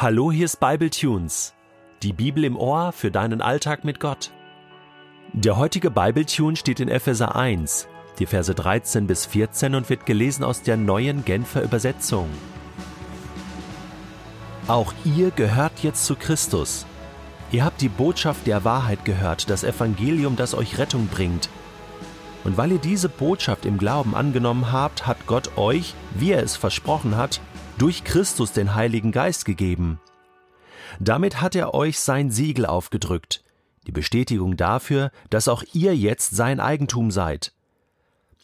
Hallo, hier ist Bible Tunes, die Bibel im Ohr für deinen Alltag mit Gott. Der heutige Bible Tune steht in Epheser 1, die Verse 13 bis 14 und wird gelesen aus der neuen Genfer Übersetzung. Auch ihr gehört jetzt zu Christus. Ihr habt die Botschaft der Wahrheit gehört, das Evangelium, das euch Rettung bringt. Und weil ihr diese Botschaft im Glauben angenommen habt, hat Gott euch, wie er es versprochen hat, durch Christus den Heiligen Geist gegeben. Damit hat er euch sein Siegel aufgedrückt, die Bestätigung dafür, dass auch ihr jetzt sein Eigentum seid.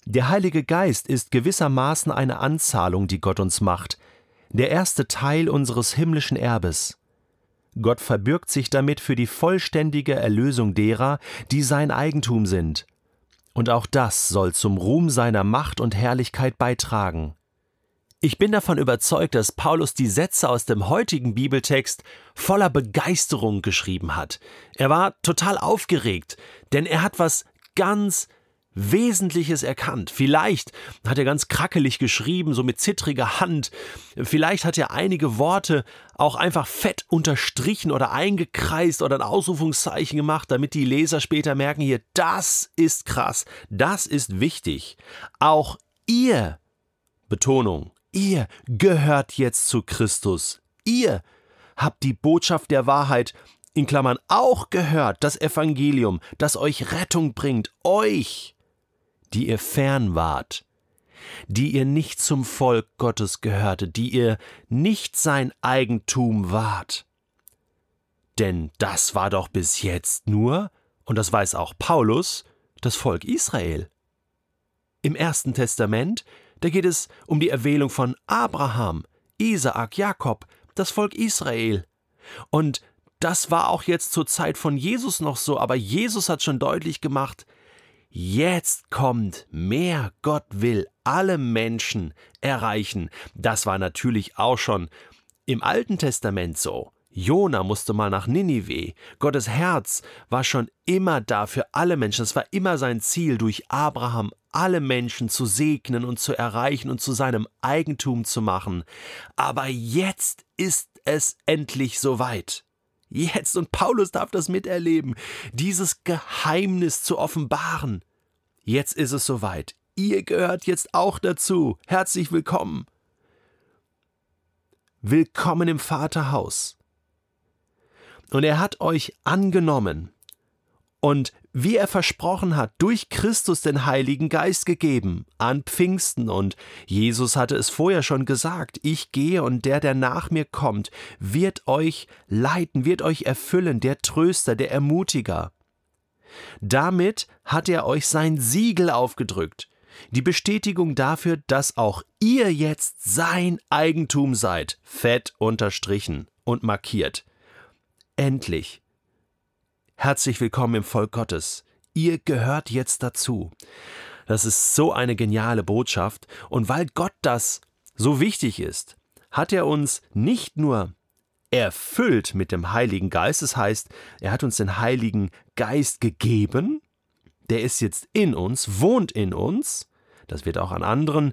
Der Heilige Geist ist gewissermaßen eine Anzahlung, die Gott uns macht, der erste Teil unseres himmlischen Erbes. Gott verbürgt sich damit für die vollständige Erlösung derer, die sein Eigentum sind. Und auch das soll zum Ruhm seiner Macht und Herrlichkeit beitragen. Ich bin davon überzeugt, dass Paulus die Sätze aus dem heutigen Bibeltext voller Begeisterung geschrieben hat. Er war total aufgeregt, denn er hat was ganz Wesentliches erkannt. Vielleicht hat er ganz krackelig geschrieben, so mit zittriger Hand. Vielleicht hat er einige Worte auch einfach fett unterstrichen oder eingekreist oder ein Ausrufungszeichen gemacht, damit die Leser später merken, hier, das ist krass, das ist wichtig. Auch ihr, Betonung, Ihr gehört jetzt zu Christus. Ihr habt die Botschaft der Wahrheit in Klammern auch gehört, das Evangelium, das euch Rettung bringt, euch, die ihr fern wart, die ihr nicht zum Volk Gottes gehörte, die ihr nicht sein Eigentum wart. Denn das war doch bis jetzt nur, und das weiß auch Paulus, das Volk Israel. Im Ersten Testament da geht es um die Erwählung von Abraham, Isaak, Jakob, das Volk Israel. Und das war auch jetzt zur Zeit von Jesus noch so, aber Jesus hat schon deutlich gemacht, jetzt kommt mehr, Gott will alle Menschen erreichen. Das war natürlich auch schon im Alten Testament so. Jona musste mal nach Ninive. Gottes Herz war schon immer da für alle Menschen. Es war immer sein Ziel, durch Abraham alle Menschen zu segnen und zu erreichen und zu seinem Eigentum zu machen. Aber jetzt ist es endlich soweit. Jetzt, und Paulus darf das miterleben, dieses Geheimnis zu offenbaren. Jetzt ist es soweit. Ihr gehört jetzt auch dazu. Herzlich willkommen. Willkommen im Vaterhaus und er hat euch angenommen und wie er versprochen hat, durch Christus den Heiligen Geist gegeben an Pfingsten. Und Jesus hatte es vorher schon gesagt, ich gehe und der, der nach mir kommt, wird euch leiten, wird euch erfüllen, der Tröster, der Ermutiger. Damit hat er euch sein Siegel aufgedrückt, die Bestätigung dafür, dass auch ihr jetzt sein Eigentum seid, fett unterstrichen und markiert. Endlich. Herzlich willkommen im Volk Gottes. Ihr gehört jetzt dazu. Das ist so eine geniale Botschaft. Und weil Gott das so wichtig ist, hat er uns nicht nur erfüllt mit dem Heiligen Geist, das heißt, er hat uns den Heiligen Geist gegeben, der ist jetzt in uns, wohnt in uns, das wird auch an anderen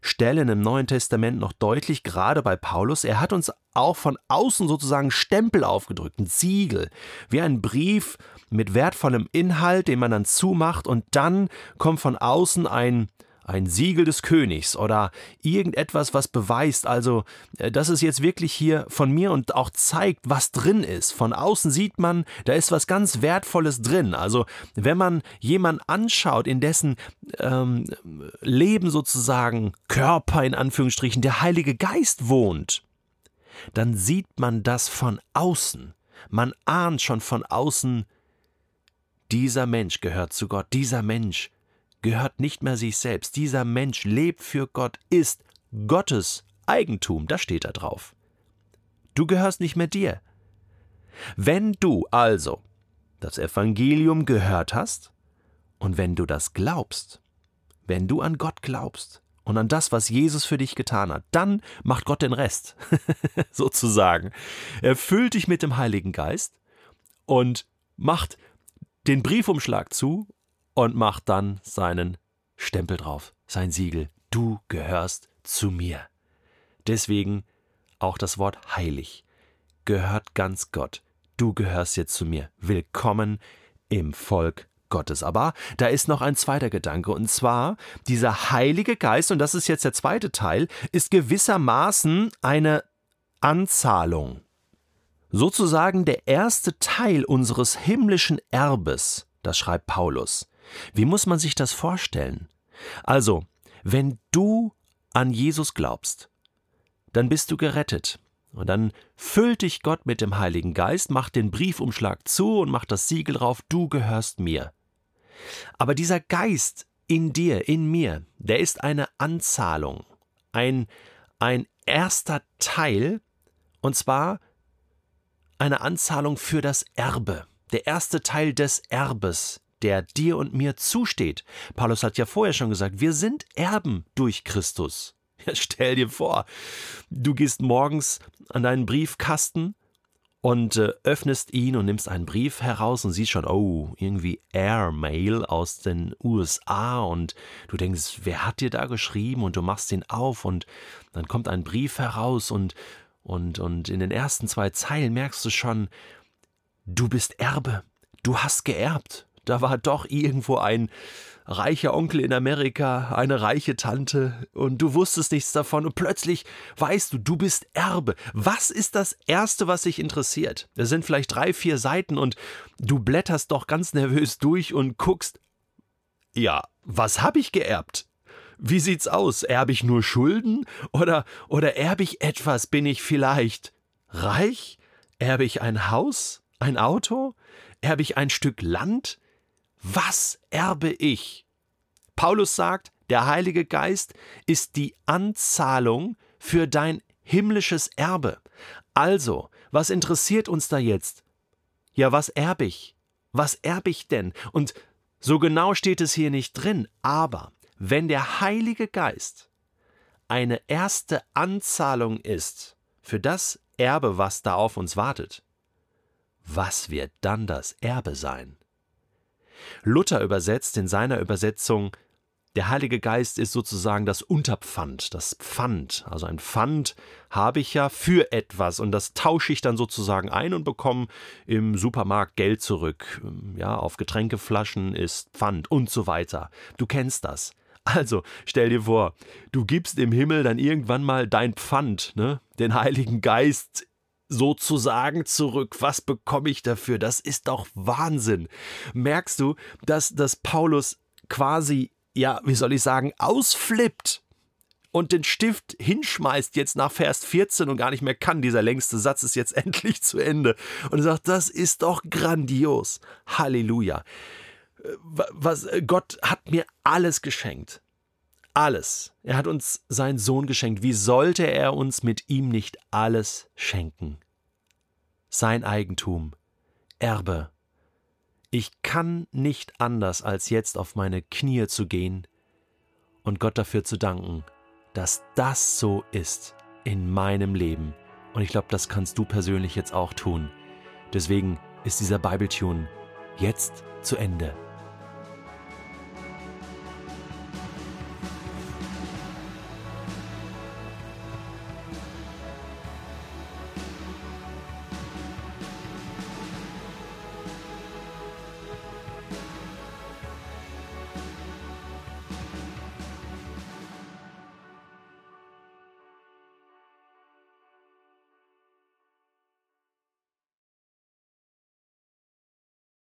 Stellen im Neuen Testament noch deutlich, gerade bei Paulus. Er hat uns auch von außen sozusagen Stempel aufgedrückt, ein Siegel, wie ein Brief mit wertvollem Inhalt, den man dann zumacht und dann kommt von außen ein ein Siegel des Königs oder irgendetwas, was beweist, also äh, das ist jetzt wirklich hier von mir und auch zeigt, was drin ist. Von außen sieht man, da ist was ganz Wertvolles drin. Also wenn man jemanden anschaut, in dessen ähm, Leben sozusagen Körper in Anführungsstrichen der Heilige Geist wohnt, dann sieht man das von außen. Man ahnt schon von außen, dieser Mensch gehört zu Gott, dieser Mensch gehört nicht mehr sich selbst. Dieser Mensch lebt für Gott, ist Gottes Eigentum, das steht da drauf. Du gehörst nicht mehr dir. Wenn du also das Evangelium gehört hast und wenn du das glaubst, wenn du an Gott glaubst und an das, was Jesus für dich getan hat, dann macht Gott den Rest, sozusagen. Er füllt dich mit dem Heiligen Geist und macht den Briefumschlag zu und macht dann seinen Stempel drauf, sein Siegel. Du gehörst zu mir. Deswegen auch das Wort heilig. gehört ganz Gott. Du gehörst jetzt zu mir. Willkommen im Volk Gottes. Aber da ist noch ein zweiter Gedanke, und zwar dieser Heilige Geist, und das ist jetzt der zweite Teil, ist gewissermaßen eine Anzahlung. Sozusagen der erste Teil unseres himmlischen Erbes, das schreibt Paulus. Wie muss man sich das vorstellen? Also, wenn du an Jesus glaubst, dann bist du gerettet. Und dann füllt dich Gott mit dem Heiligen Geist, macht den Briefumschlag zu und macht das Siegel drauf, du gehörst mir. Aber dieser Geist in dir, in mir, der ist eine Anzahlung, ein, ein erster Teil, und zwar eine Anzahlung für das Erbe, der erste Teil des Erbes, der dir und mir zusteht. Paulus hat ja vorher schon gesagt, wir sind Erben durch Christus. Ja, stell dir vor, du gehst morgens an deinen Briefkasten und äh, öffnest ihn und nimmst einen Brief heraus und siehst schon, oh, irgendwie Airmail aus den USA und du denkst, wer hat dir da geschrieben und du machst ihn auf und dann kommt ein Brief heraus und und und in den ersten zwei Zeilen merkst du schon, du bist Erbe, du hast geerbt. Da war doch irgendwo ein reicher Onkel in Amerika, eine reiche Tante und du wusstest nichts davon und plötzlich weißt du, du bist Erbe. Was ist das Erste, was dich interessiert? Es sind vielleicht drei, vier Seiten und du blätterst doch ganz nervös durch und guckst, ja, was habe ich geerbt? Wie sieht's aus? Erbe ich nur Schulden oder, oder erbe ich etwas? Bin ich vielleicht reich? Erbe ich ein Haus? Ein Auto? Erbe ich ein Stück Land? Was erbe ich? Paulus sagt, der Heilige Geist ist die Anzahlung für dein himmlisches Erbe. Also, was interessiert uns da jetzt? Ja, was erbe ich? Was erbe ich denn? Und so genau steht es hier nicht drin, aber wenn der Heilige Geist eine erste Anzahlung ist für das Erbe, was da auf uns wartet, was wird dann das Erbe sein? Luther übersetzt in seiner Übersetzung der Heilige Geist ist sozusagen das Unterpfand, das Pfand. Also ein Pfand habe ich ja für etwas und das tausche ich dann sozusagen ein und bekomme im Supermarkt Geld zurück. Ja, auf Getränkeflaschen ist Pfand und so weiter. Du kennst das. Also, stell dir vor, du gibst im Himmel dann irgendwann mal dein Pfand, ne, den Heiligen Geist sozusagen zurück. Was bekomme ich dafür? Das ist doch Wahnsinn. Merkst du, dass, dass Paulus quasi, ja, wie soll ich sagen, ausflippt und den Stift hinschmeißt jetzt nach Vers 14 und gar nicht mehr kann. Dieser längste Satz ist jetzt endlich zu Ende. Und er sagt, das ist doch grandios. Halleluja. Äh, was, äh, Gott hat mir alles geschenkt alles. Er hat uns seinen Sohn geschenkt. Wie sollte er uns mit ihm nicht alles schenken? Sein Eigentum, Erbe. Ich kann nicht anders, als jetzt auf meine Knie zu gehen und Gott dafür zu danken, dass das so ist in meinem Leben. Und ich glaube, das kannst du persönlich jetzt auch tun. Deswegen ist dieser Bibletune jetzt zu Ende.